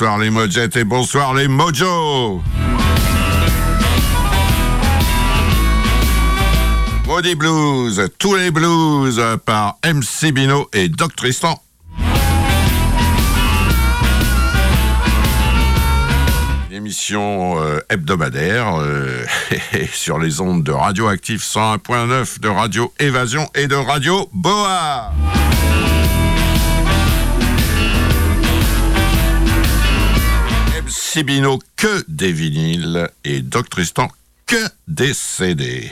bonsoir les Mojettes et bonsoir les Mojo. Maudit Blues, tous les blues par MC Bino et Doc Tristan. émission euh, hebdomadaire euh, sur les ondes de Radioactive 101.9, de Radio Évasion et de Radio Boa. Sibino que des vinyles et Doc Tristan que des.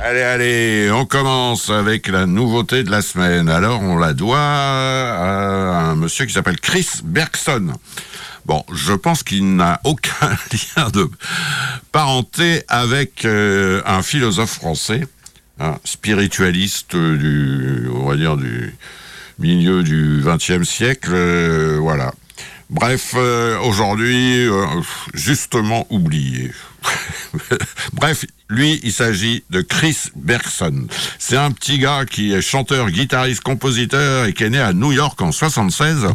Allez, allez, on commence avec la nouveauté de la semaine. Alors, on la doit à un monsieur qui s'appelle Chris Bergson. Bon, je pense qu'il n'a aucun lien de parenté avec euh, un philosophe français, un spiritualiste du, on va dire, du milieu du XXe siècle, euh, voilà. Bref, euh, aujourd'hui, justement oublié. Bref, lui, il s'agit de Chris Bergson. C'est un petit gars qui est chanteur, guitariste, compositeur et qui est né à New York en 76,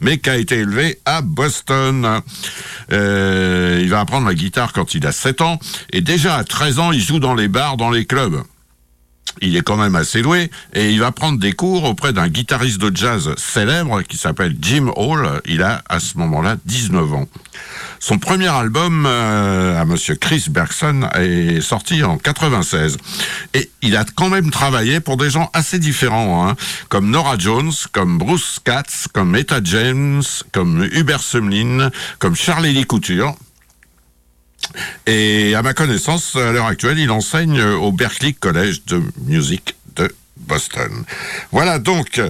mais qui a été élevé à Boston. Euh, il va apprendre la guitare quand il a 7 ans et déjà à 13 ans, il joue dans les bars, dans les clubs il est quand même assez doué et il va prendre des cours auprès d'un guitariste de jazz célèbre qui s'appelle Jim Hall. Il a à ce moment-là 19 ans. Son premier album euh, à Monsieur Chris Bergson est sorti en 96 et il a quand même travaillé pour des gens assez différents, hein, comme Nora Jones, comme Bruce Katz, comme Etta James, comme Hubert Sumlin, comme Charlie Lee Couture. Et à ma connaissance, à l'heure actuelle, il enseigne au Berklee College de Music de Boston. Voilà donc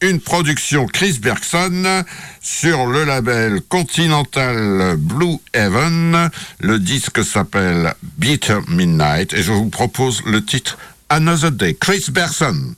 une production Chris Bergson sur le label Continental Blue Heaven. Le disque s'appelle Bitter Midnight et je vous propose le titre Another Day. Chris Bergson.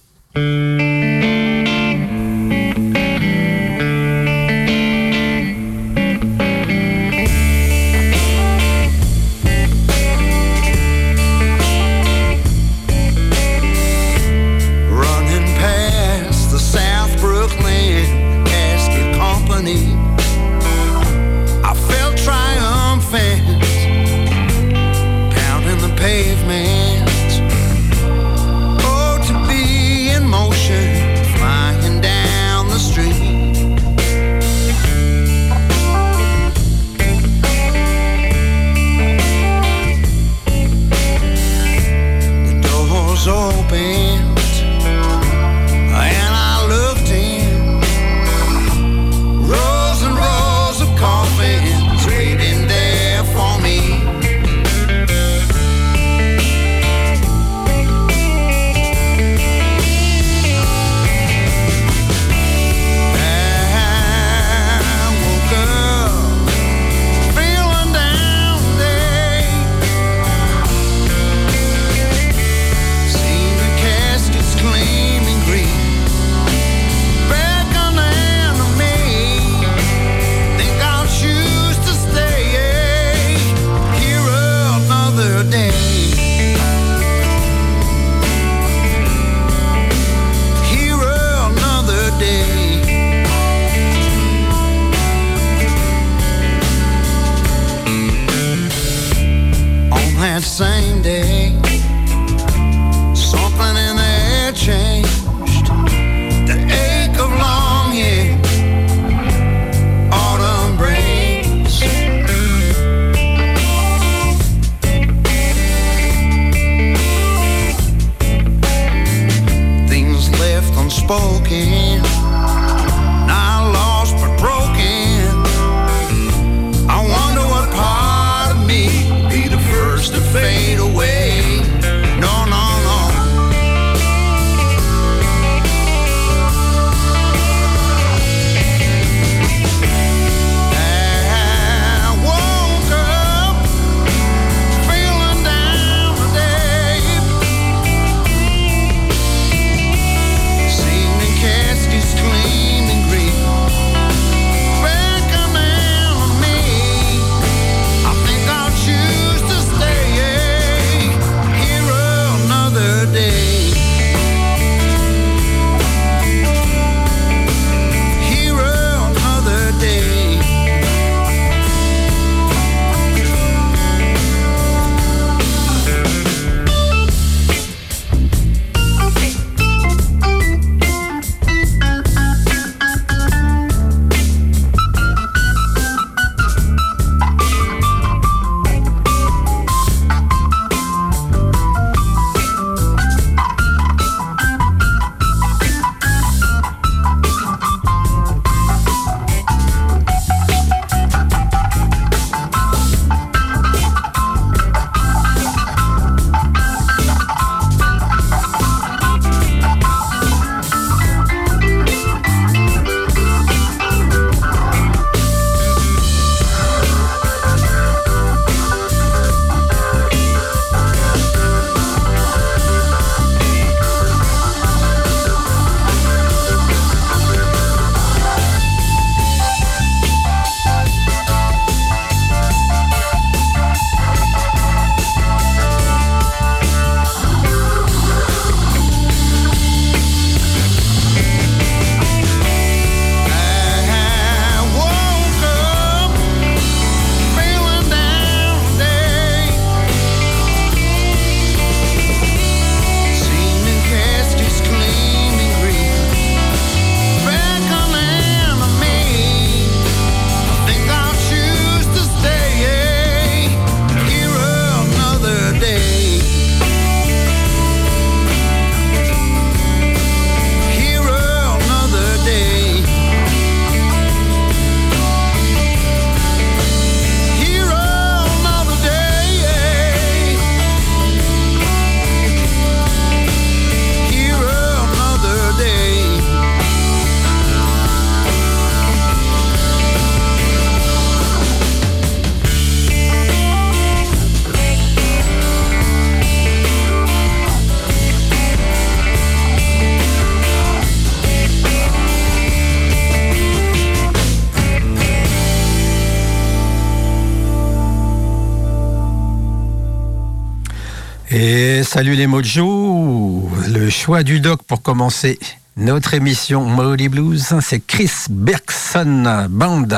Salut les Mojo Le choix du doc pour commencer notre émission Moody Blues, c'est Chris Bergson Band.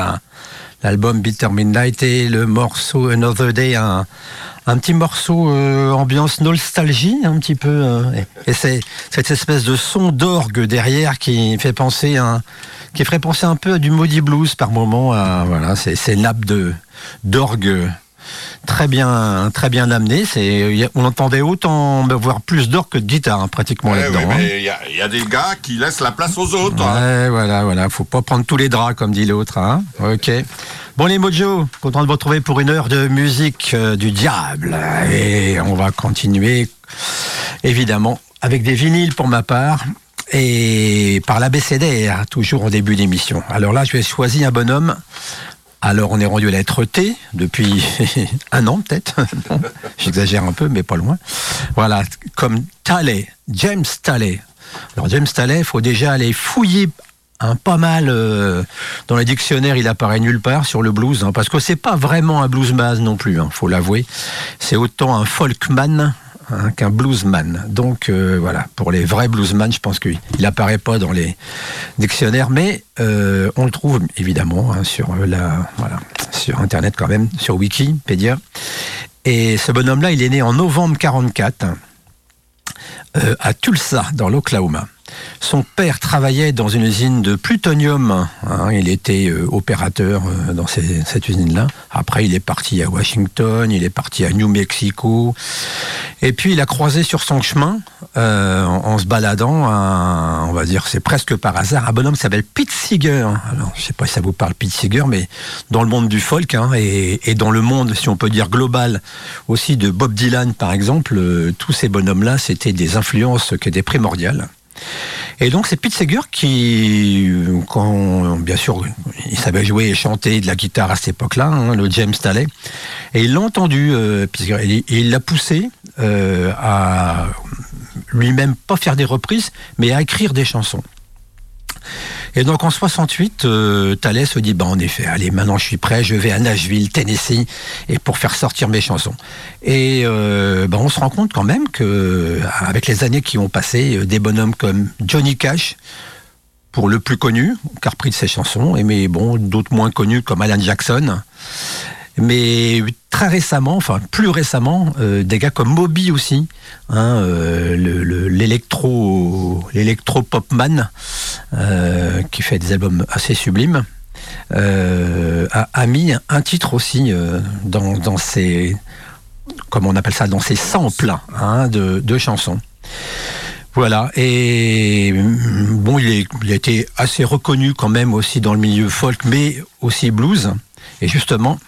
L'album Bitter Midnight et le morceau Another Day, un, petit morceau euh, ambiance nostalgie un petit peu. Euh, et c'est cette espèce de son d'orgue derrière qui fait penser un, qui ferait penser un peu à du Moody Blues par moment. voilà, c'est ces nappes de d'orgue très bien, très bien amené. C'est, on entendait autant, voire plus d'or que de guitare, hein, pratiquement là-dedans. Hein. il y, a des gars qui laissent la place aux autres. Hein. Ouais, voilà, voilà. Faut pas prendre tous les draps, comme dit l'autre. Hein. Ok. Bon les Mojo, content de vous retrouver pour une heure de musique euh, du diable. Et on va continuer, évidemment, avec des vinyles pour ma part et par l'ABCDR, toujours au début d'émission. Alors là, je vais choisir un bonhomme alors on est rendu à la lettre T depuis un an peut-être. J'exagère un peu, mais pas loin. Voilà, comme Talley, James Talley. Alors James Talley, il faut déjà aller fouiller un pas mal euh, dans les dictionnaires. Il apparaît nulle part sur le blues, hein, parce que c'est pas vraiment un bluesman non plus. Hein, faut l'avouer. C'est autant un folkman Hein, qu'un bluesman. Donc euh, voilà, pour les vrais bluesman, je pense qu'il n'apparaît pas dans les dictionnaires, mais euh, on le trouve évidemment hein, sur euh, internet quand même, sur Wikipédia. Et ce bonhomme-là, il est né en novembre 44 à Tulsa, dans l'Oklahoma. Son père travaillait dans une usine de plutonium. Hein. il était euh, opérateur euh, dans cette usine-là. Après, il est parti à Washington, il est parti à New Mexico. Et puis, il a croisé sur son chemin, euh, en, se baladant, on va dire, c'est presque par hasard, un bonhomme qui s'appelle Pete Seeger. Alors, je sais pas si ça vous parle, Pete Seeger, mais dans le monde du folk hein, et, dans le monde, si on peut dire global, aussi de Bob Dylan, par exemple, tous ces bonhommes-là, c'était des influences qui étaient primordiales. Et donc c'est Pete Seeger qui, quand bien sûr, il savait jouer et chanter de la guitare à cette époque-là, hein, le James Talley, et il l'a entendu, euh, et il l'a poussé euh, à lui-même pas faire des reprises, mais à écrire des chansons. Et donc en 68, euh, Thalès se dit, bah en effet, allez, maintenant je suis prêt, je vais à Nashville, Tennessee, et pour faire sortir mes chansons. Et euh, bah, on se rend compte quand même que, avec les années qui ont passé, euh, des bonhommes comme Johnny Cash, pour le plus connu, car pris de ses chansons, et mais bon, d'autres moins connus comme Alan Jackson, mais très récemment, enfin plus récemment, euh, des gars comme Moby aussi, hein, euh, l'électro, l'électro popman, euh, qui fait des albums assez sublimes, a, mis un titre aussi dans, dans ses, comment on appelle ça, dans ses samples hein, de, chansons. Voilà, et bon, il, il, a été assez reconnu quand même aussi dans le milieu folk, mais aussi blues. Et justement,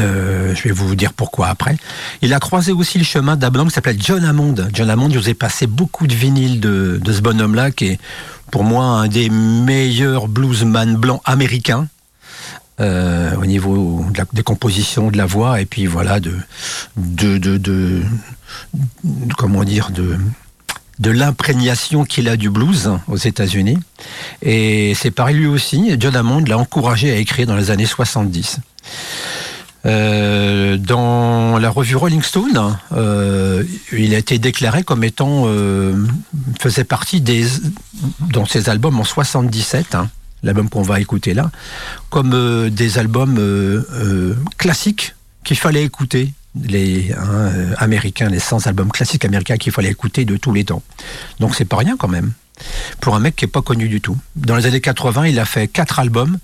euh, je vais vous dire pourquoi après. Il a croisé aussi le chemin d'un bonhomme qui s'appelait John Hammond. John Hammond, je vous ai passé beaucoup de vinyles de, ce bonhomme-là, qui est pour moi un des meilleurs bluesman blancs américains. Euh, au niveau de des compositions, de la voix, et puis voilà, de, de, de, de comment dire, de, de l'imprégnation qu'il a du blues aux États-Unis. Et c'est pareil lui aussi, John Hammond l'a encouragé à écrire dans les années 70. Euh, dans la revue Rolling Stone, euh, il a été déclaré comme étant euh, faisait partie des dans ses albums en 77, hein, l'album qu'on va écouter là, comme des albums classiques qu'il fallait écouter les hein, américains, les 100 albums classiques américains qu'il fallait écouter de tous les temps. Donc c'est pas rien quand même pour un mec qui est pas connu du tout. Dans les années 80, il a fait quatre albums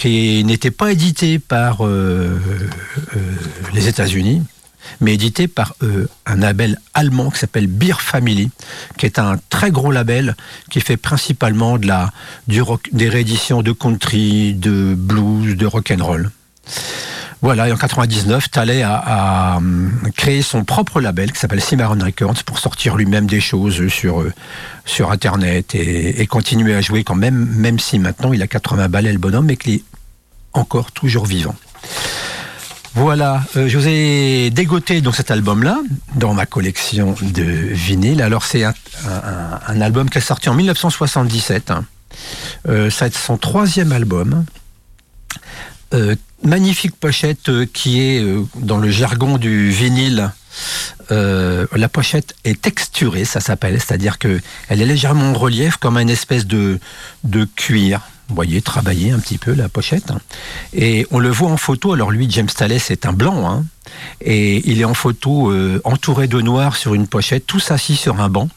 qui n'était pas édité par euh, euh, les États-Unis, mais édité par euh, un label allemand qui s'appelle Beer Family, qui est un très gros label qui fait principalement de la, du rock, des rééditions de country, de blues, de rock and roll. Voilà, et en 99, Talley a, créé son propre label qui s'appelle Cimarron Records pour sortir lui-même des choses sur, sur Internet et, continuer à jouer quand même, même si maintenant il a 80 balais le bonhomme, mais qu'il encore toujours vivant. Voilà, euh, je vous ai dégoté donc cet album-là dans ma collection de vinyles. Alors c'est un, album qui est sorti en 1977. Hein. Euh, ça va être son troisième album. Euh, magnifique pochette qui est dans le jargon du vinyle la pochette est texturée, ça s'appelle, c'est-à-dire que elle est légèrement en relief comme une espèce de, de cuir. Vous voyez, travailler un petit peu la pochette. Et on le voit en photo. Alors lui, James Talley, c'est un blanc. Hein. et il est en photo euh, entouré de noir sur une pochette, tous assis sur un banc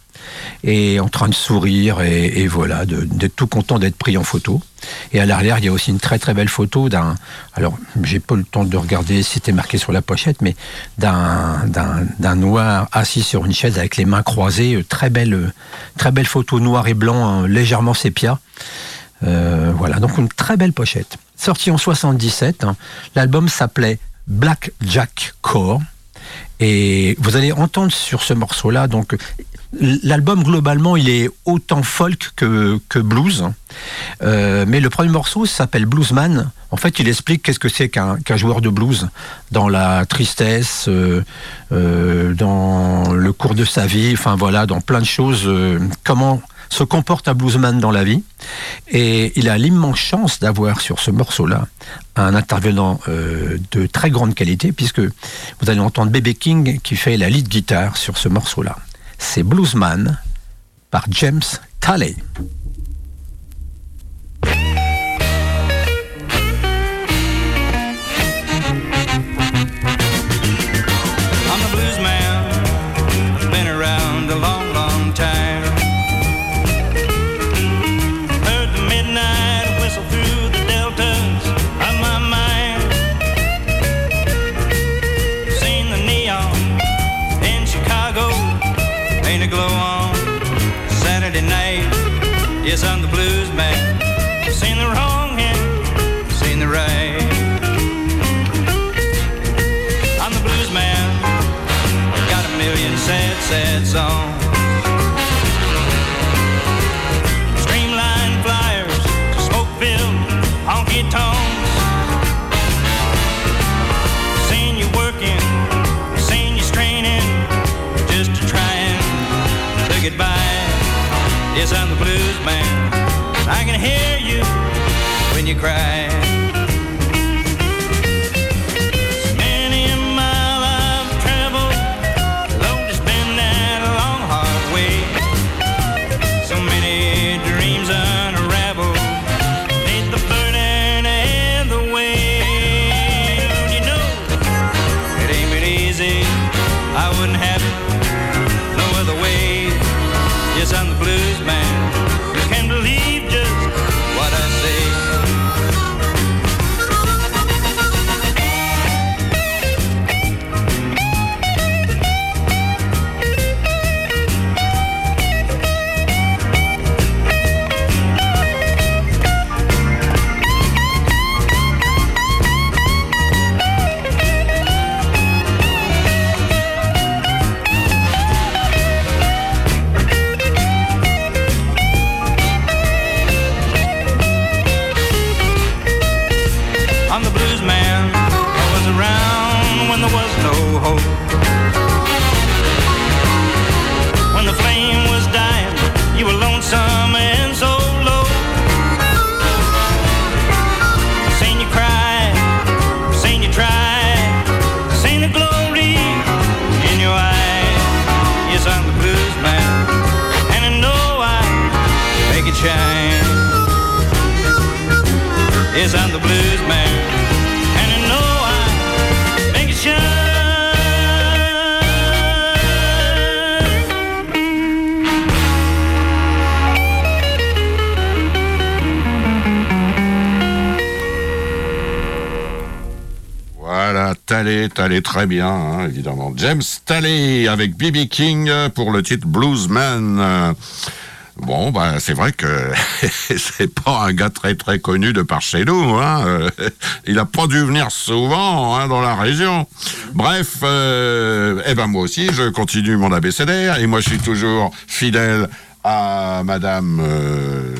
et en train de sourire et, voilà, d'être tout content d'être pris en photo. Et à l'arrière, il y a aussi une très très belle photo d'un. Alors, j'ai pas le temps de regarder si c'était marqué sur la pochette, mais d'un noir assis sur une chaise avec les mains croisées. Très belle, très belle photo noir et blanc, hein, légèrement sépia. Euh, voilà, donc une très belle pochette. Sorti en 77, hein. l'album s'appelait Black Jack Core. Et vous allez entendre sur ce morceau-là, donc L'album, globalement, il est autant folk que, que blues. Euh, mais le premier morceau s'appelle Bluesman. En fait, il explique qu'est-ce que c'est qu'un joueur de blues dans la tristesse, euh, dans le cours de sa vie, enfin voilà, dans plein de choses. comment se comporte un bluesman dans la vie. Et il a l'immense chance d'avoir sur ce morceau-là un intervenant de très grande qualité, puisque vous allez entendre Bebe King qui fait la lead guitare sur ce morceau-là c'est Bluesman par James Talley. cry. Talley, très bien, hein, évidemment. James Talley avec B.B. King pour le titre Bluesman. Bon, bah, c'est vrai que c'est pas un gars très très connu de par chez nous. Hein. Il a pas dû venir souvent hein, dans la région. Bref, euh, eh ben moi aussi, je continue mon abécédaire et moi je suis toujours fidèle à Madame euh,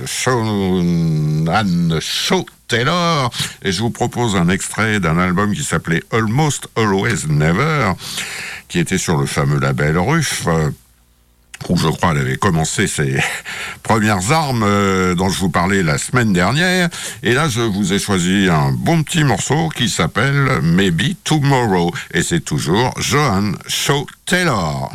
Anne Shaw Taylor et je vous propose un extrait d'un album qui s'appelait Almost Always Never qui était sur le fameux label RUF. où je crois elle avait commencé ses premières armes euh, dont je vous parlais la semaine dernière. Et là, je vous ai choisi un bon petit morceau qui s'appelle Maybe Tomorrow. Et c'est toujours Johan Shaw Taylor.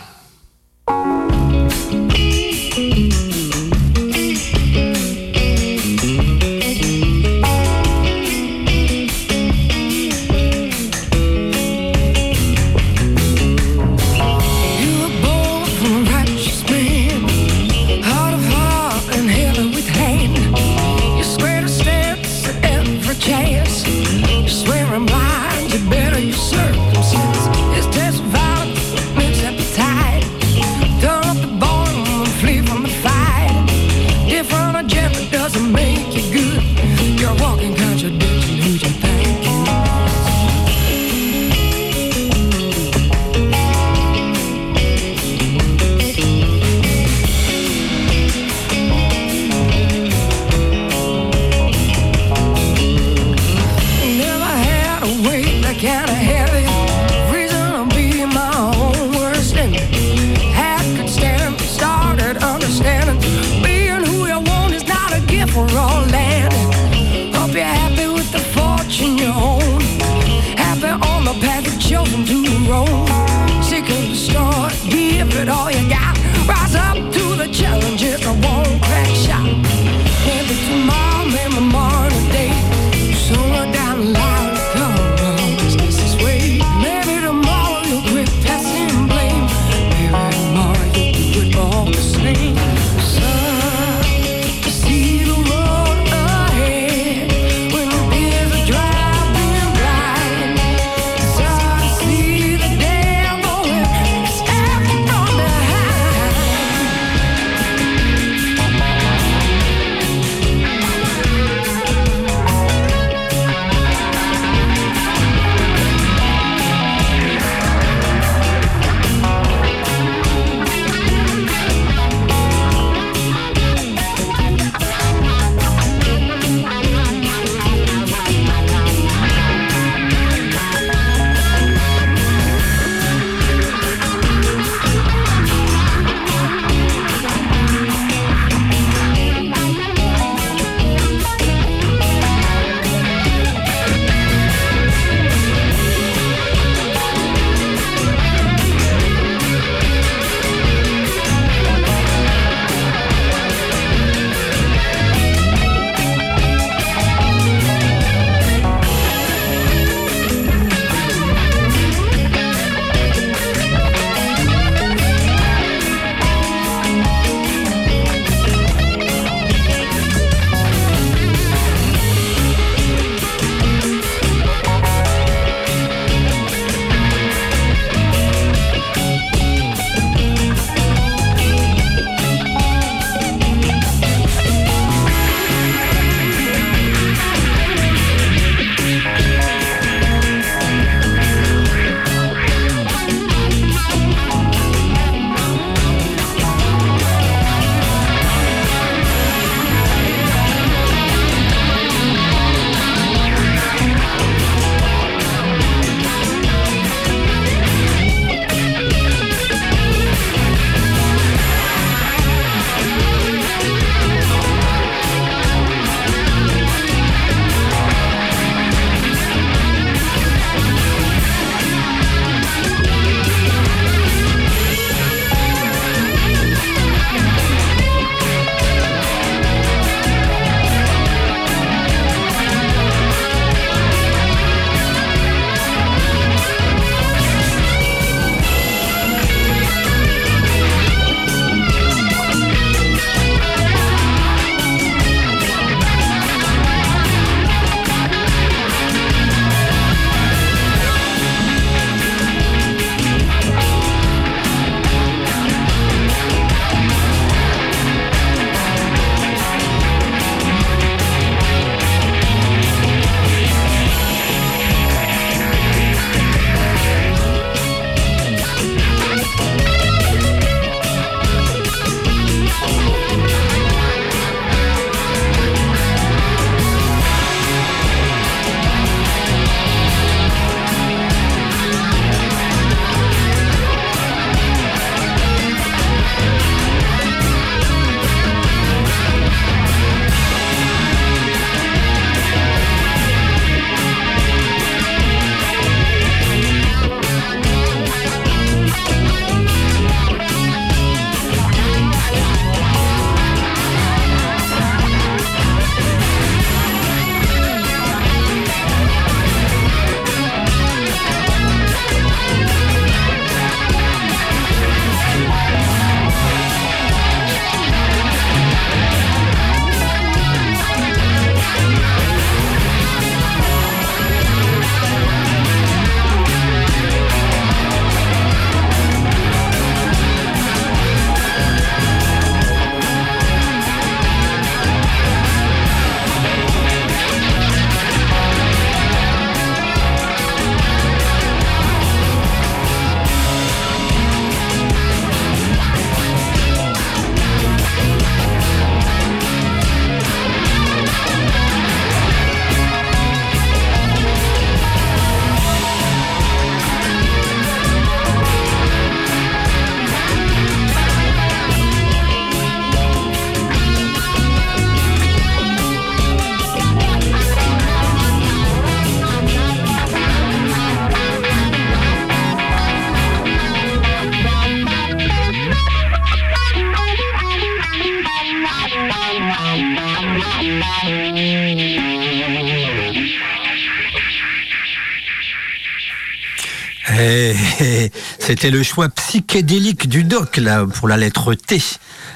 C'était le choix psychédélique du doc là pour la lettre T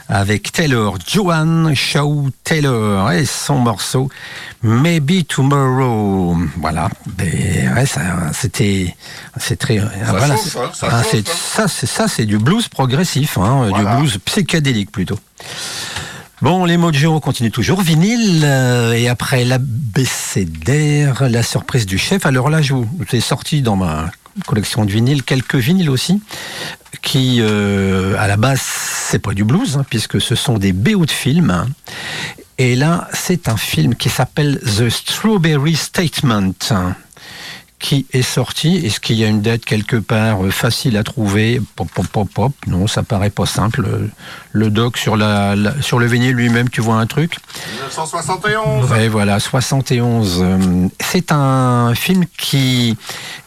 avec Taylor, Joan Shaw Taylor et son morceau Maybe Tomorrow. Voilà, c'était c'est très voilà, ça, c'est ça c'est du blues progressif, hein, du blues psychédélique plutôt. Bon, les Mojo continuent toujours. Vinyle, euh, et après l'abécédaire, la surprise du chef. Alors là, je vous ai sorti dans ma collection de vinyles, quelques vinyles aussi, qui, euh, à la base, c'est pas du blues, hein, puisque ce sont des BO de films. Et là, c'est un film qui s'appelle The Strawberry Statement qui est sorti. Est-ce qu'il y a une date quelque part euh, facile à trouver? Pop, pop, pop, pop. Non, ça paraît pas simple. Le doc sur, la, sur le vinyle lui-même, tu vois un truc? 1971 Ouais, voilà, 71. Euh, c'est un film qui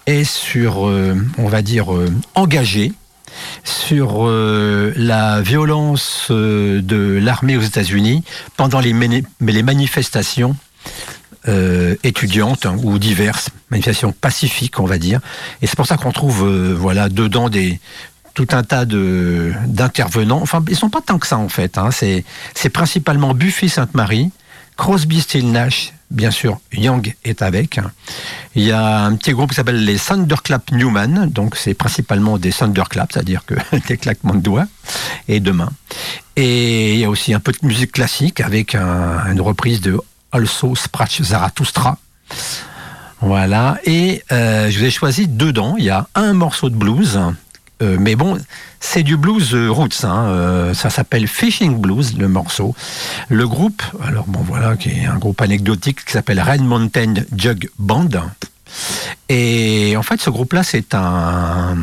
est sur, euh, on va dire, engagé sur la violence de l'armée aux États-Unis pendant les, les manifestations euh, étudiantes hein, ou diverses, manifestations pacifiques, on va dire. Et c'est pour ça qu'on trouve, euh, voilà, dedans des tout un tas de d'intervenants. Enfin, ils sont pas tant que ça en fait. Hein. C'est principalement Buffy Sainte-Marie, Crosby, Still Nash, bien sûr, Young est avec. Il y a un petit groupe qui s'appelle les Thunderclap Newman, donc c'est principalement des Thunderclaps, c'est-à-dire que des claquements de doigts et de mains. Et il y a aussi un peu de musique classique avec une reprise de Also Sprach Zarathustra. Voilà. Et euh, je vous ai choisi dedans. Il y a un morceau de blues. Euh, mais bon, c'est du blues euh, roots. Hein. ça s'appelle Fishing Blues, le morceau. Le groupe, alors bon voilà, qui est un groupe anecdotique qui s'appelle Red Mountain Jug Band. Et en fait, ce groupe-là, c'est un,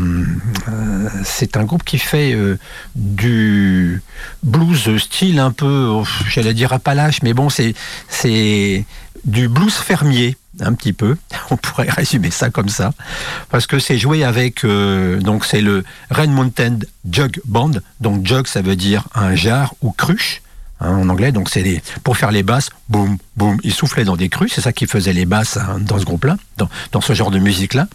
euh, un groupe qui fait euh, du blues style un peu, j'allais dire Appalache, mais bon, c'est, c'est du blues fermier un petit peu. On pourrait résumer ça comme ça, parce que c'est joué avec, euh, donc c'est le Red Mountain Jug Band. Donc jug, ça veut dire un jar ou cruche. Hein, en anglais. Donc c'est pour faire les basses, boum, boum. Ils soufflaient dans des crues, c'est ça qui faisait les basses hein, dans ce groupe-là, dans, ce genre de musique-là.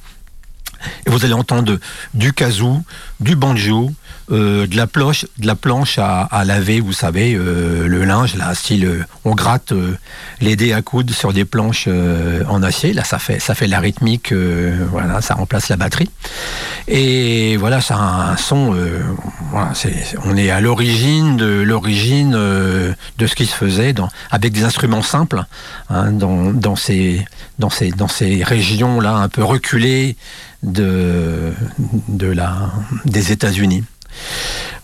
Et vous allez entendre du kazoo, du banjo, euh, de la planche, de la planche à, laver, vous savez, euh, le linge, là, style, euh, on gratte les dés à coude sur des planches en acier. Là, ça fait, ça fait la rythmique, voilà, ça remplace la batterie. Et voilà, ça a un son. on est à l'origine de l'origine de ce qui se faisait avec des instruments simples hein, dans, dans ces dans ces dans ces régions là un peu reculées de la des États-Unis.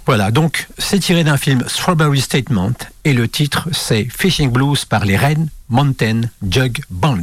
Voilà, donc c'est tiré d'un film Strawberry Statement et le titre c'est Fishing Blues par les Red Mountain Jug Band.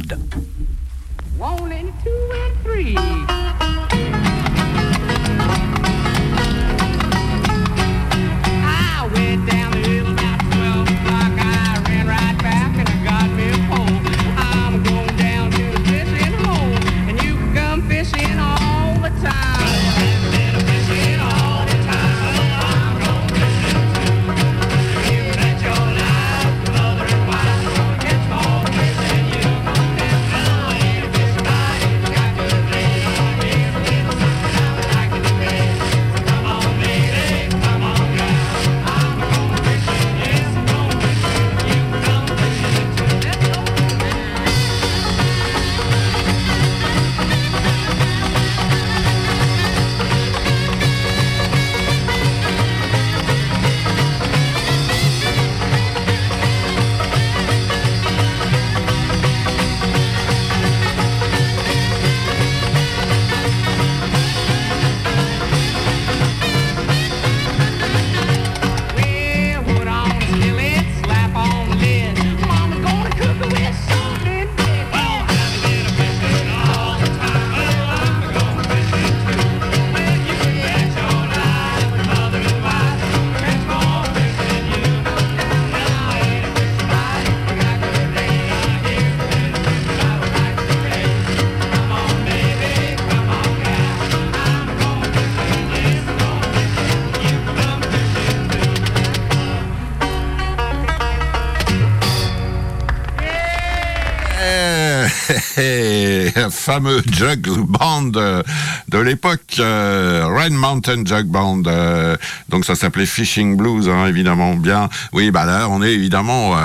Fameux jug band de, de l'époque, euh, Red Mountain Jug Band. euh, donc ça s'appelait Fishing Blues, hein, évidemment. Bien, oui, bah là, on est évidemment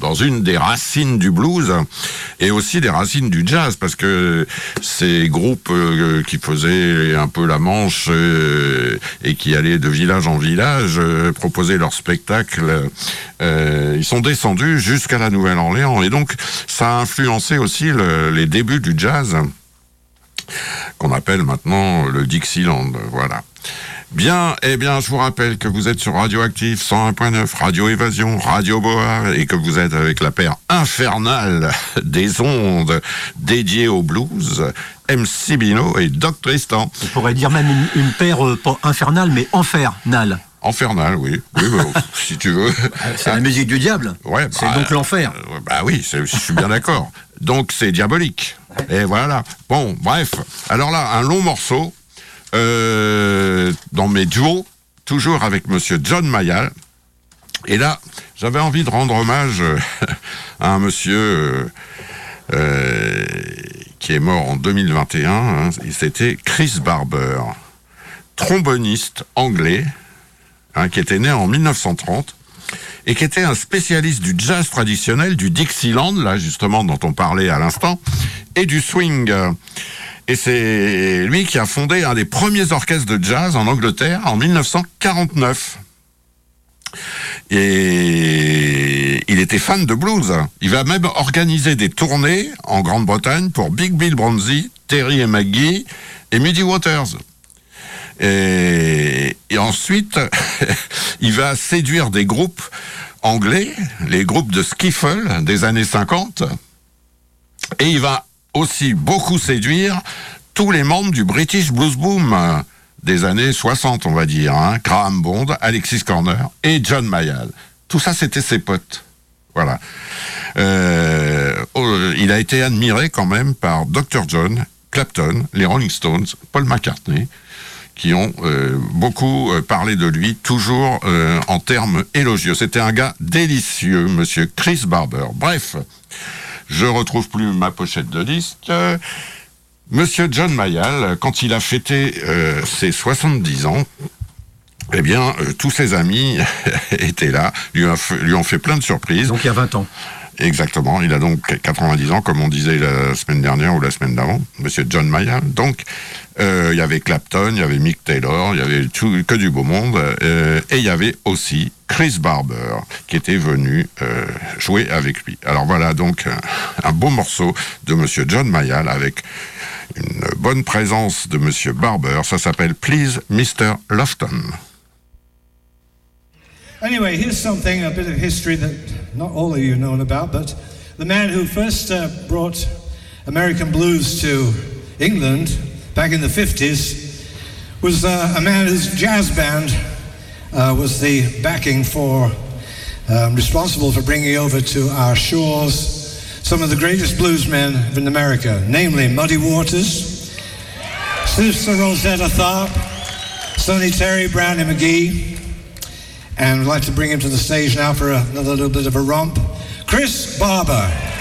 dans une des racines du blues et aussi des racines du jazz, parce que ces groupes euh, qui faisaient un peu la manche euh, et qui allaient de village en village euh, proposer leur spectacle, euh, ils sont descendus jusqu'à la Nouvelle-Orléans et donc ça a influencé aussi le- les débuts du jazz qu'on appelle maintenant le Dixieland, voilà. Bien, eh bien, je vous rappelle que vous êtes sur Radioactive 101.9, Radio Évasion, Radio Boa, et que vous êtes avec la paire infernale des ondes dédiées au blues, MC Bino et Doc Tristan. On pourrait dire même une, une paire, euh, pas infernale, mais enfernale. Infernal, oui, oui, bah, si tu veux. C'est la musique du diable. Ouais, C'est bah, donc l'enfer. euh, bah oui, je suis bien d'accord. Donc c'est diabolique. Et voilà. Bon, bref. Alors là, un long morceau euh, dans mes duos, toujours avec Monsieur John Mayall. Et là, j'avais envie de rendre hommage euh, à un monsieur euh, qui est mort en 2021. hein. C'était Chris Barber, tromboniste anglais, hein, qui était né en 1930 et qui était un spécialiste du jazz traditionnel, du Dixieland, là justement dont on parlait à l'instant, et du swing. Et c'est lui qui a fondé un des premiers orchestres de jazz en Angleterre en 1949. Et il était fan de blues. Il va même organiser des tournées en Grande-Bretagne pour Big Bill Bronzy, Terry et McGee et Muddy Waters. Et, et ensuite, il va séduire des groupes anglais, les groupes de skiffle des années 50, et il va aussi beaucoup séduire tous les membres du British Blues Boom euh, des années 60, on va dire, hein, Graham Bond, Alexis Corner et John Mayall. Tout ça, c'était ses potes. Voilà. Euh, oh, il a été admiré quand même par Dr. John, Clapton, les Rolling Stones, Paul McCartney, qui ont euh, beaucoup parlé de lui, toujours en termes élogieux. C'était un gars délicieux, monsieur Chris Barber. Bref, je retrouve plus ma pochette de disque. Euh, Monsieur John Mayall, quand il a fêté euh, ses 70 ans, eh bien, euh, tous ses amis étaient là, lui ont fait plein de surprises. Donc il y a 20 ans. Exactement. Il a donc 90 ans, comme on disait la semaine dernière ou la semaine d'avant, Monsieur John Mayall. Donc, euh, il y avait Clapton, il y avait Mick Taylor, il y avait tout, que du beau monde, euh, et il y avait aussi Chris Barber qui était venu euh, jouer avec lui. Alors voilà donc un, un beau morceau de Monsieur John Mayall avec une bonne présence de Monsieur Barber. Ça s'appelle Please Mr. Lofton. Anyway, here's something, a bit of history that not all of you know about, but the man who first uh, brought American blues to England back in the 50s was uh, a man whose jazz band uh, was the backing for, um, responsible for bringing over to our shores some of the greatest bluesmen in America, namely Muddy Waters, Sister Rosetta Tharpe, Sonny Terry, Brownie McGee, and I'd like to bring him to the stage now for another little bit of a romp. Chris Barber.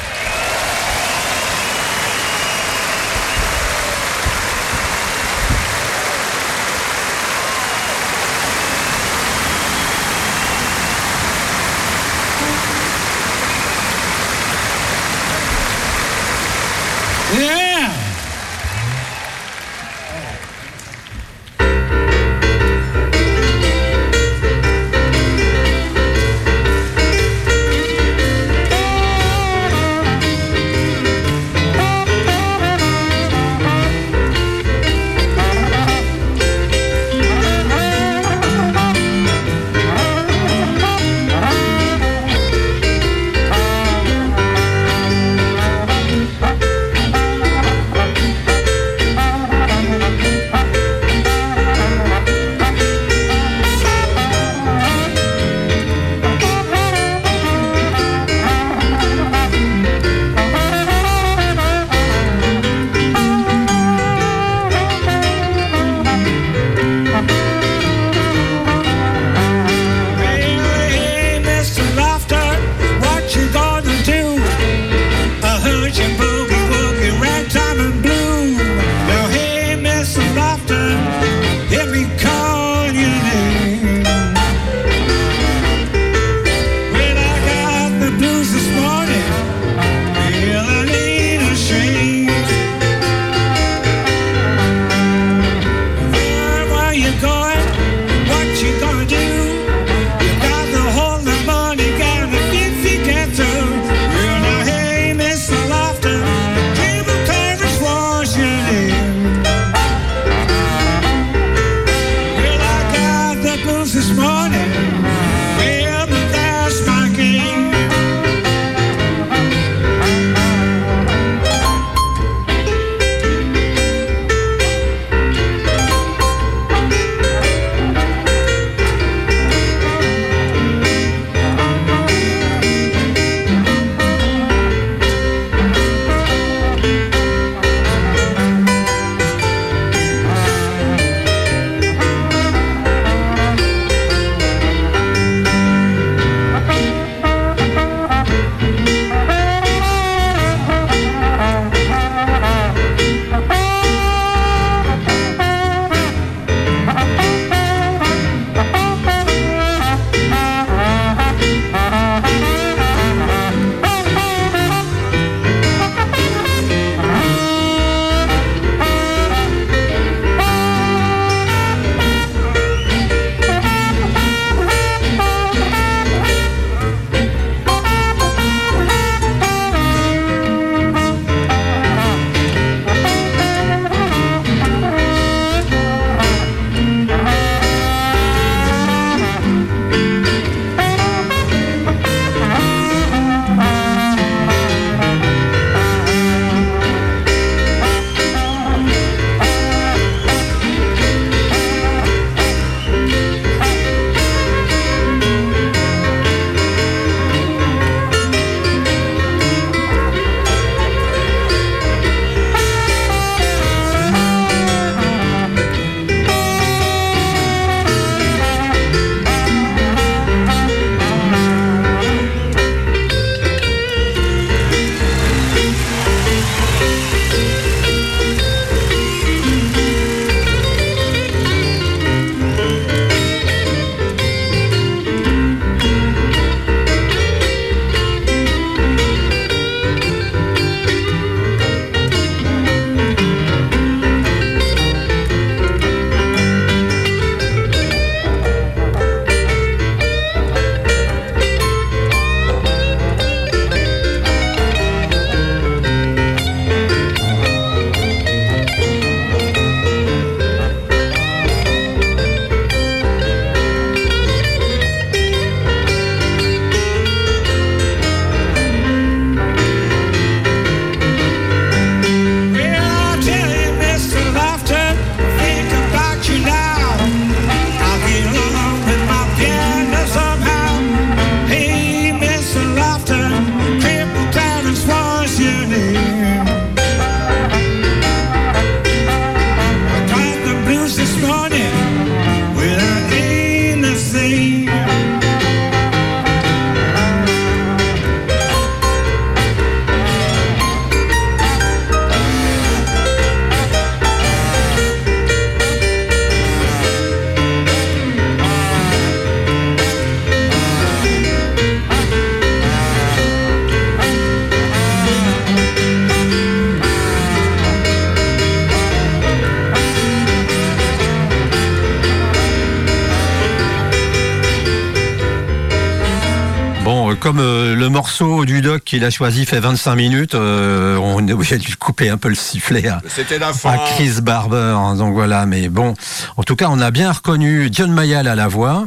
Qu'il a choisi fait 25 minutes, euh, on est obligé de lui couper un peu le sifflet à, la fin. à Chris Barber. hein, donc voilà, mais bon, en tout cas, on a bien reconnu John Mayall à la voix.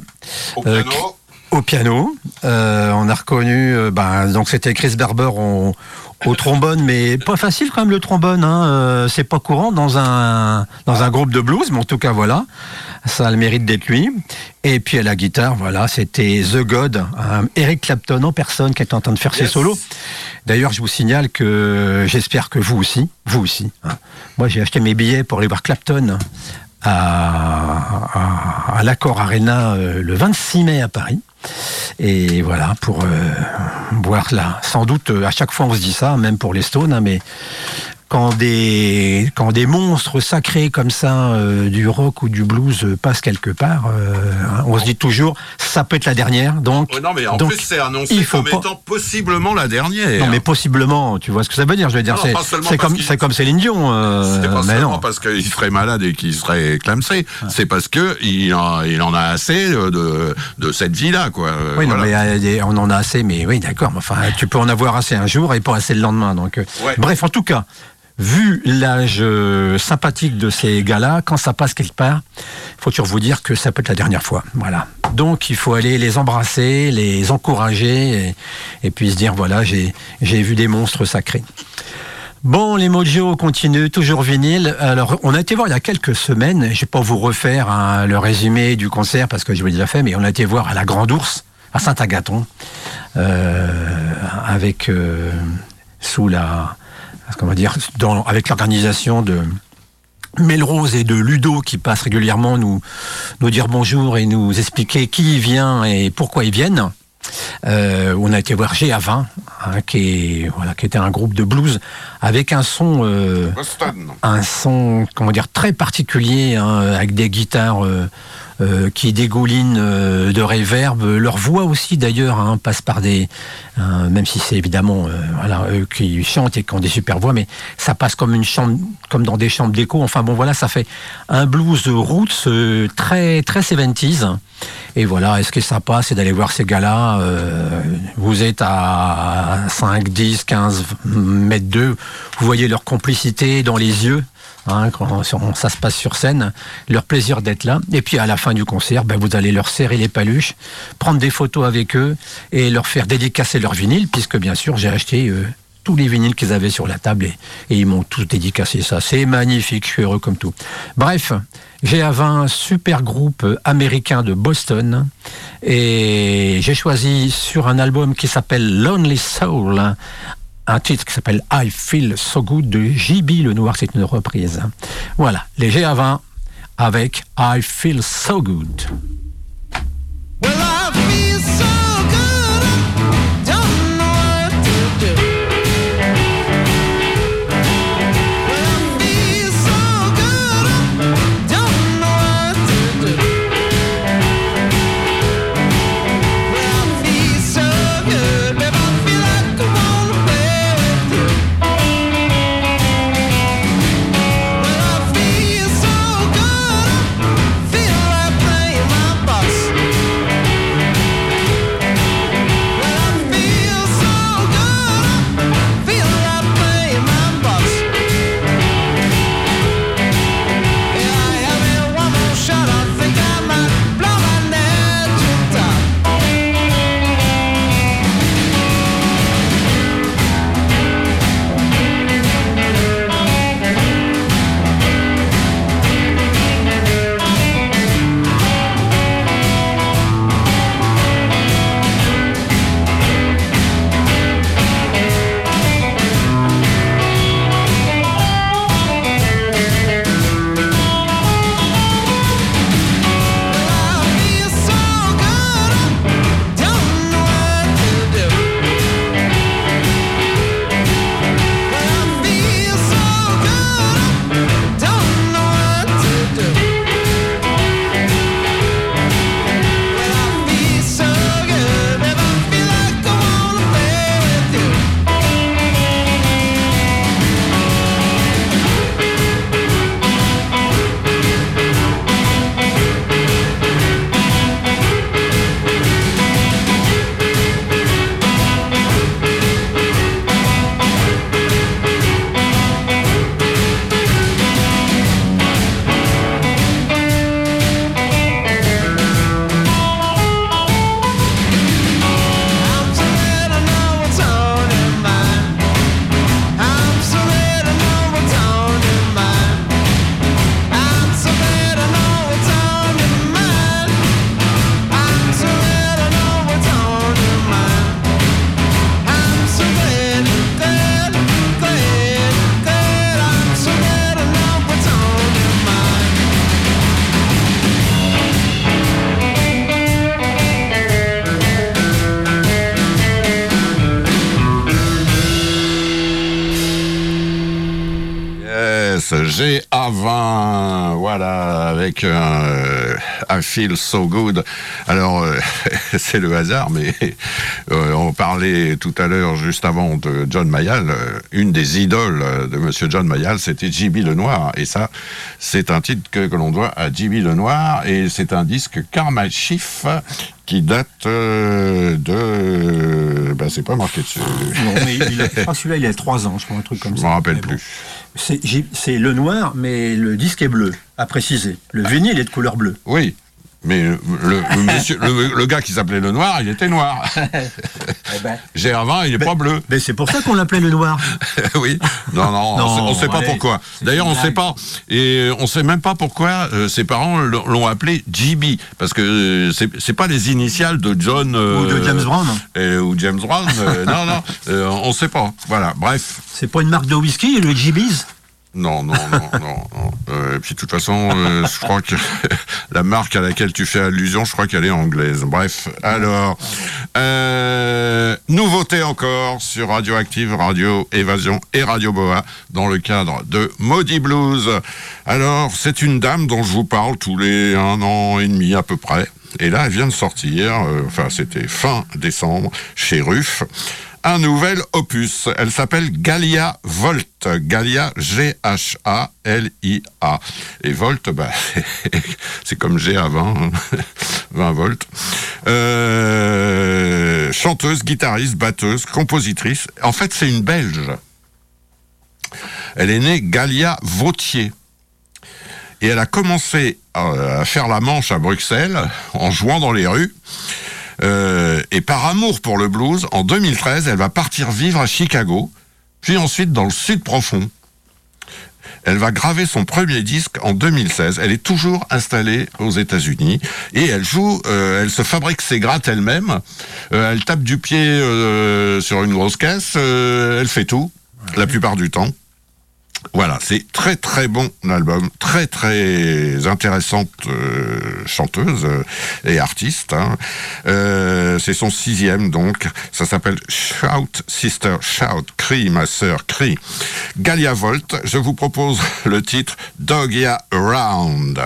Au Euh, piano. au piano. Euh, on a reconnu, euh, ben, donc c'était Chris Barber au, au trombone, mais pas facile quand même le trombone. Hein, euh, c'est pas courant dans un dans un groupe de blues, mais en tout cas voilà, ça a le mérite d'être lui. Et puis à la guitare, voilà, c'était The God, un Eric Clapton en personne qui est en train de faire ses solos. D'ailleurs, je vous signale que j'espère que vous aussi, vous aussi. hein. Moi, j'ai acheté mes billets pour aller voir Clapton à, à, l'Accord Arena euh, le 26 mai à Paris. Et voilà, pour euh, voir là. Sans doute, euh, à chaque fois, on se dit ça, même pour les Stones, hein, mais quand des, quand des monstres sacrés comme ça, euh, du rock ou du blues, euh, passent quelque part, euh, hein, on se dit toujours, ça peut être la dernière. Donc, Oh non, mais en donc, plus, c'est annoncé il faut comme pas- étant possiblement la dernière. non, mais possiblement, tu vois ce que ça veut dire. Je veux dire, c'est comme, qu'il- c'est comme Céline Dion. euh, C'est pas mais seulement non. parce qu'il serait malade et qu'il serait clamsé, c'est parce que il en, il en a assez de, de cette vie-là, quoi. Oui, non, mais des- on en a assez, mais oui, d'accord. Enfin, tu peux en avoir assez un jour et pas assez le lendemain. Donc, Ouais. bref, en tout cas, vu l'âge euh, sympathique de ces gars-là, quand ça passe quelque part, faut toujours vous dire que ça peut être la dernière fois. Voilà. Donc, il faut aller les embrasser, les encourager, et, puis se dire voilà, j'ai j'ai vu des monstres sacrés. Bon, les Mojo continuent, toujours vinyle. Alors, on a été voir il y a quelques semaines, je vais pas vous refaire hein, le résumé du concert parce que je vous l'ai déjà fait, mais on a été voir à la Grande Ourse, à Saint-Agathon, euh, avec, euh, sous la, comment dire, dans, avec l'organisation de Melrose et de Ludo qui passent régulièrement nous, nous dire bonjour et nous expliquer qui vient et pourquoi ils viennent. Euh, on a été voir GA20, hein, qui, est, voilà, qui était un groupe de blues avec un son, euh, un son, comment dire, très particulier, hein, avec des guitares euh, euh, qui dégoulinent euh, de réverb. Leur voix aussi, d'ailleurs, hein, passe par des, euh, même si c'est évidemment, euh, voilà, eux qui chantent et qui ont des super voix, mais ça passe comme une chambre, comme dans des chambres d'écho. Enfin bon, voilà, ça fait un blues roots euh, très très 70s. Et voilà, et ce qui est sympa, c'est d'aller voir ces gars-là. vous êtes à 5, 10, 15 mètres d'eux. Vous voyez leur complicité dans les yeux. Hein, quand ça se passe sur scène, leur plaisir d'être là. Et puis à la fin du concert, ben, vous allez leur serrer les paluches, prendre des photos avec eux et leur faire dédicacer leur vinyle, puisque bien sûr j'ai acheté euh, tous les vinyles qu'ils avaient sur la table et, ils m'ont tous dédicacé ça. C'est magnifique, je suis heureux comme tout. Bref, GA20, super groupe américain de Boston et j'ai choisi sur un album qui s'appelle Lonely Soul un titre qui s'appelle I Feel So Good de JB Le Noir, c'est une reprise. Voilà, les GA20 avec I Feel So Good. Feel So Good. Alors, euh, c'est le hasard, mais euh, on parlait tout à l'heure, juste avant, de John Mayall. Euh, Une des idoles de Monsieur John Mayall, c'était J.B. Lenoir. Et ça, c'est un titre que, que l'on doit à J.B. Lenoir. Et c'est un disque Karma Chief qui date euh, de... Ben, c'est pas marqué dessus. Non, mais il a- je crois celui-là, il a 3 ans, je crois, un truc comme Je ça. m'en rappelle bon. plus. C'est le noir, mais le disque est bleu, à préciser. Le vinyle est de couleur bleue. Oui. Mais le, monsieur, le, le gars qui s'appelait le noir, il était noir. GA20, il est pas bleu. Mais c'est pour ça qu'on l'appelait le noir. oui. Non, non, Non, on sait, on sait pas allez, pourquoi. D'ailleurs, on sait blague. pas. Et on sait même pas pourquoi euh, ses parents l'ont appelé JB. Parce que euh, c'est c'est pas les initiales de John. euh, Ou de James Brown. euh, ou James Brown. euh, non, non. euh, on sait pas. Voilà. Bref. C'est pas une marque de whisky, le GB's Non, non, non, non. non. Euh, et puis de toute façon, euh, je crois que la marque à laquelle tu fais allusion, je crois qu'elle est anglaise. Bref, alors, euh, nouveauté encore sur Radioactive, Radio Évasion et Radio Boa dans le cadre de Maudit Blues. Alors, c'est une dame dont je vous parle tous les un an et demi à peu près. Et là, elle vient de sortir, euh, enfin c'était fin décembre, chez Ruff un nouvel opus. Elle s'appelle Galia Volt. Galia G-H-A-L-I-A. Et Volt, bah, c'est comme G à 20, hein. 20 volts. Euh, chanteuse, guitariste, batteuse, compositrice. En fait, c'est une Belge. Elle est née Galia Vautier. Et elle a commencé à à faire la manche à Bruxelles en jouant dans les rues. Euh, et par amour pour le blues, en 2013, elle va partir vivre à Chicago, puis ensuite dans le sud profond. Elle va graver son premier disque en 2016. Elle est toujours installée aux États-Unis et elle joue, euh, elle se fabrique ses grattes elle-même. Euh, elle tape du pied sur une grosse caisse. elle fait tout, la plupart du temps. Voilà, c'est très très bon album, très très intéressante euh, chanteuse euh, et artiste. hein. Euh, c'est son sixième donc, ça s'appelle Shout Sister Shout, crie ma sœur, crie. Galia Volt, je vous propose le titre Dogia Around.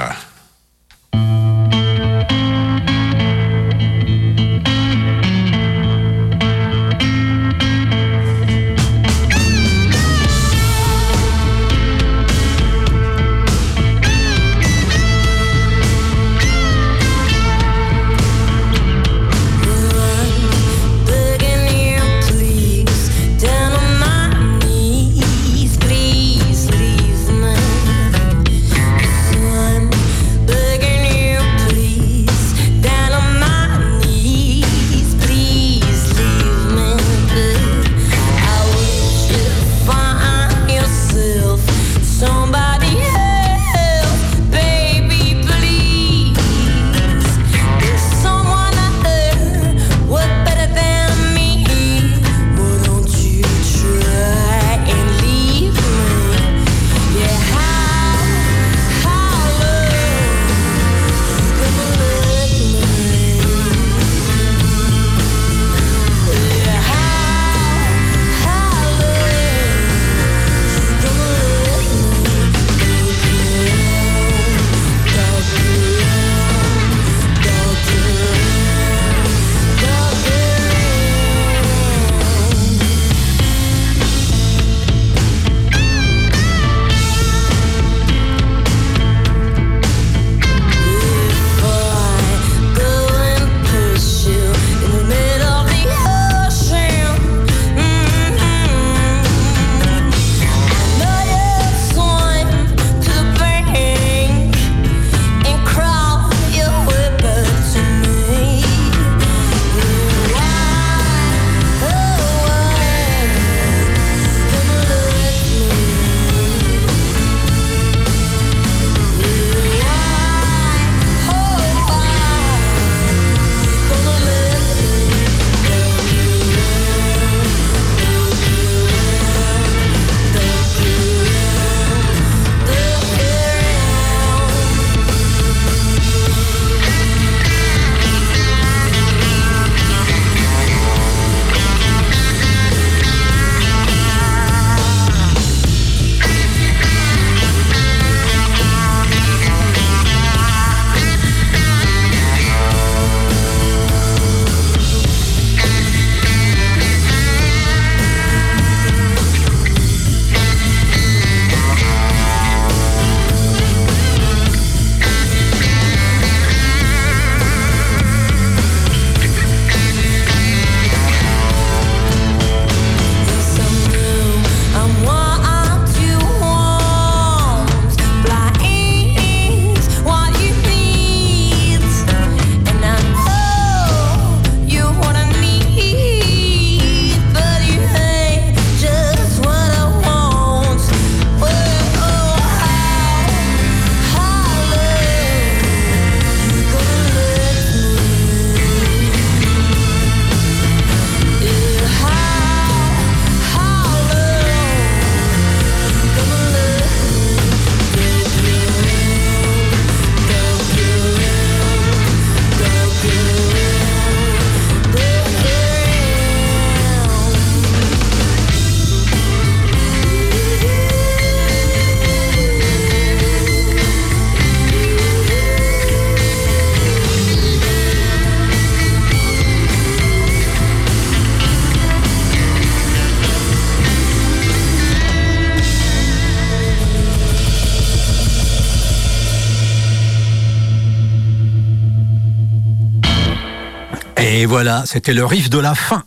Voilà, c'était le riff de la fin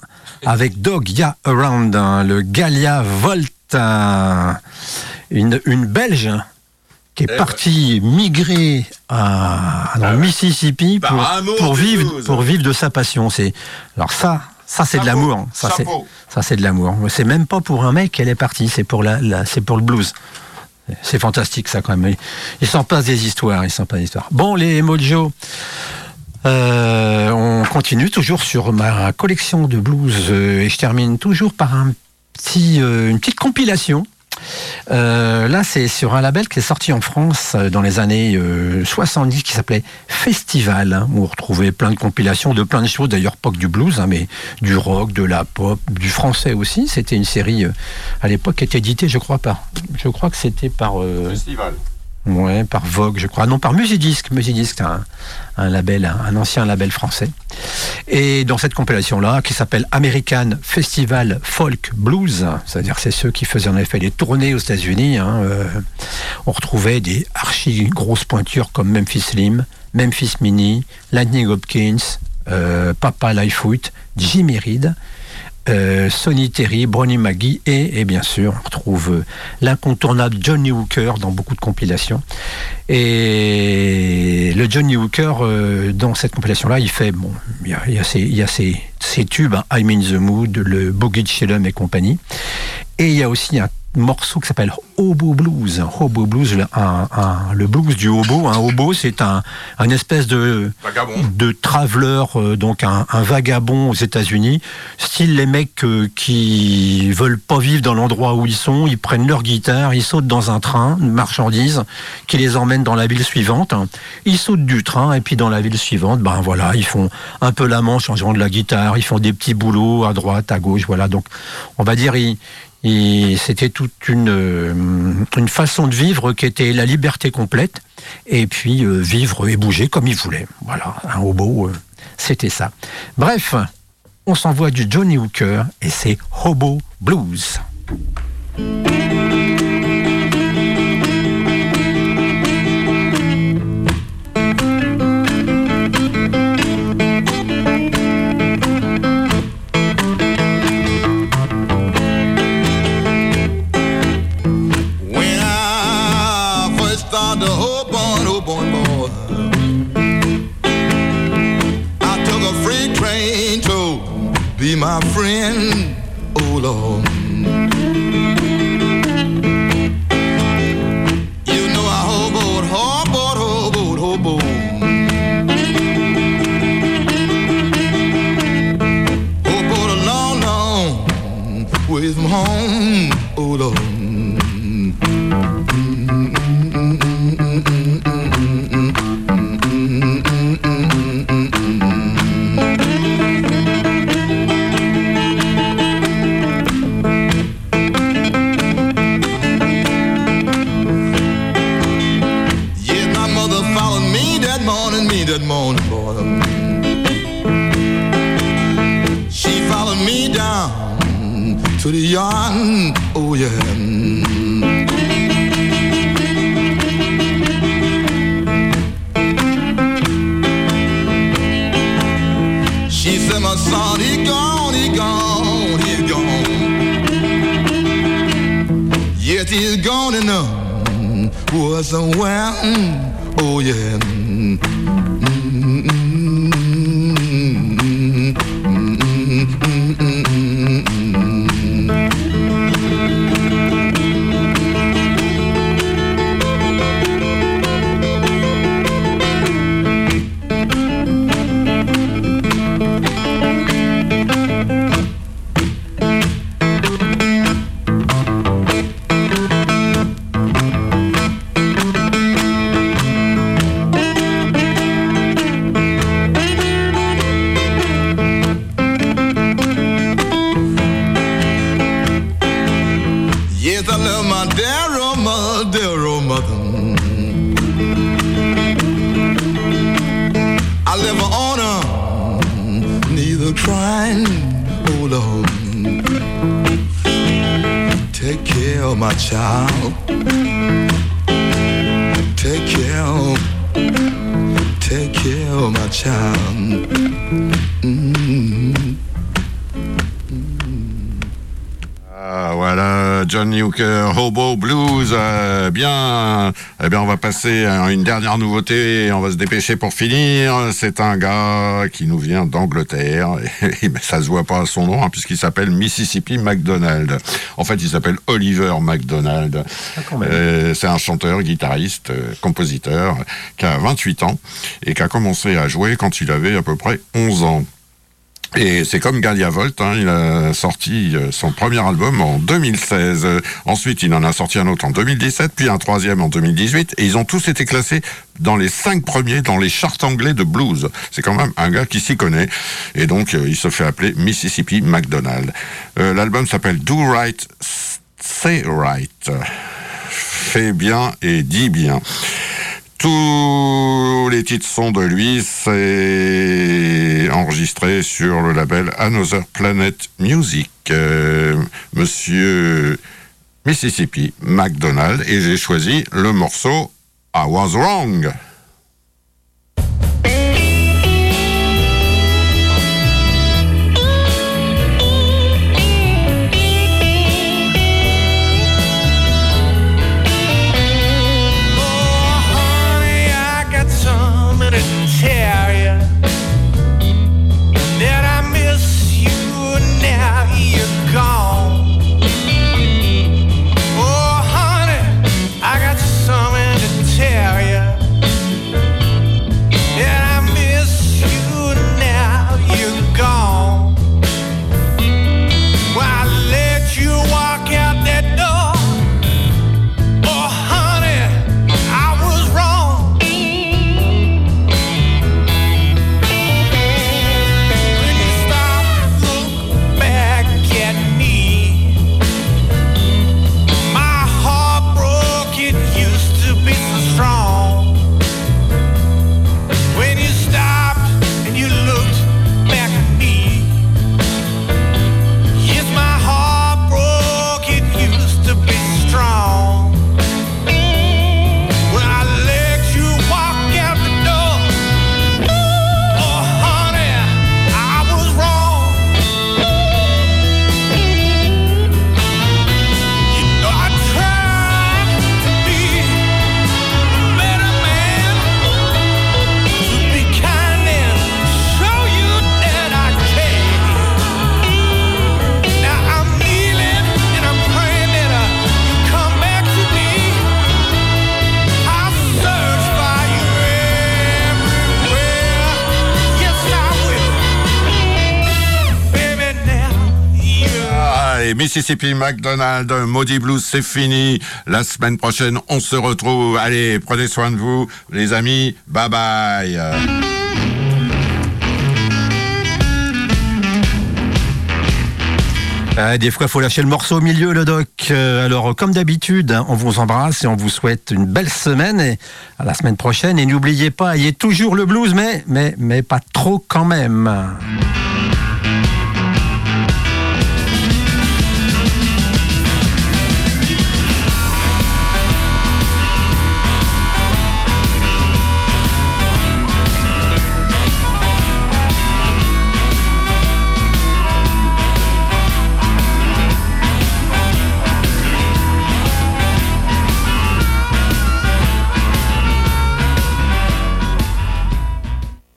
avec Dog Ya Around, hein, le Galia Volt, hein, une, une Belge qui est Eh partie migrer à, dans Ah ouais. Mississippi Par pour, vivre, pour vivre de sa passion. C'est alors ça, ça c'est de l'amour. Ça c'est ça c'est de l'amour. C'est même pas pour un mec qu'elle est partie, c'est pour la, la- c'est pour le blues. C'est fantastique ça quand même. Il s'en passe des histoires, il s'en passe des histoires. Bon les Mojo. Euh, on continue toujours sur ma collection de blues euh, et je termine toujours par euh, une petite compilation. Là, c'est sur un label qui est sorti en France dans les années euh, 70 qui s'appelait Festival, hein, où on plein de compilations de plein de choses, d'ailleurs pas que du blues, hein, mais du rock, de la pop, du français aussi. C'était une série à l'époque qui était éditée, je crois, par, je crois que c'était par Festival. Ouais, par Vogue, je crois. Non, par Musidisc. Musidisc, c'est un, un label, un, ancien label français. Et dans cette compilation-là, qui s'appelle American Festival Folk Blues, c'est-à-dire c'est ceux qui faisaient en effet des tournées aux États-Unis, hein, euh, on retrouvait des archi grosses pointures comme Memphis Slim, Memphis Mini, Lightning Hopkins, euh, Papa Lightfoot, Jimmy Reed. Euh, Sonny Terry, Bronnie Maggie et, et bien sûr on retrouve euh, l'incontournable Johnny Hooker dans beaucoup de compilations. Et le Johnny Hooker euh, dans cette compilation-là, il fait bon, il y a, y a ses, y a ses- ses tubes, hein, I'm in the Mood, le Boogie Chillum et compagnie. Et il y a aussi un morceau qui s'appelle Hobo Blues. Hobo Blues, le, un- un- le blues du hobo. Un hobo, c'est un, un espèce de Vagabond. de traveler, euh, donc un, vagabond aux États-Unis, style les mecs euh, qui veulent pas vivre dans l'endroit où ils sont, ils prennent leur guitare, ils sautent dans un train de marchandises qui les emmène dans la ville suivante. Ils sautent du train et puis dans la ville suivante, ben voilà, ils font un peu la manche en jouant de la guitare, ils font des petits boulots à droite, à gauche, voilà. Donc on va dire ils c'était toute une, euh, une façon de vivre qui était la liberté complète et puis euh, vivre et bouger comme ils voulaient. Voilà, un hobo, euh, c'était ça. Bref, on s'envoie du Johnny Hooker et c'est Hobo Blues. My friend. Oh Lord. You know I hoboed, hoboed, hoboed, hoboed. Hoboed a long, long way from home. Oh Lord. beyond. Oh yeah. Une dernière nouveauté et on va se dépêcher pour finir. C'est un gars qui nous vient d'Angleterre. Et, mais ça se voit pas à son nom, hein, puisqu'il s'appelle Mississippi McDonald. En fait, il s'appelle Oliver McDonald. Euh, c'est un chanteur, guitariste, euh, compositeur, qui a 28 ans et qui a commencé à jouer quand il avait à peu près 11 ans. Et c'est comme Galia Volt, hein, il a sorti euh, son premier album en 2016. Euh, ensuite, il en a sorti un autre en 2017, puis un troisième en 2018. Et ils ont tous été classés dans les cinq premiers dans les charts anglais de blues. C'est quand même un gars qui s'y connaît. Et donc, euh, il se fait appeler Mississippi McDonald. Euh, L'album s'appelle Do Right, Say Right. Fais bien et dis bien. Tous les titres sont de lui, c'est enregistré sur le label Another Planet Music. Euh, Monsieur Mississippi McDonald et j'ai choisi le morceau I Was Wrong. Mississippi McDonald, Maudit Blues, c'est fini. La semaine prochaine, on se retrouve. Allez, prenez soin de vous, les amis. Bye bye. Ah, des fois, il faut lâcher le morceau au milieu, le doc. Euh, alors, comme d'habitude, on vous embrasse et on vous souhaite une belle semaine et à la semaine prochaine. Et n'oubliez pas, il y a toujours le blues, mais, mais, mais pas trop quand même.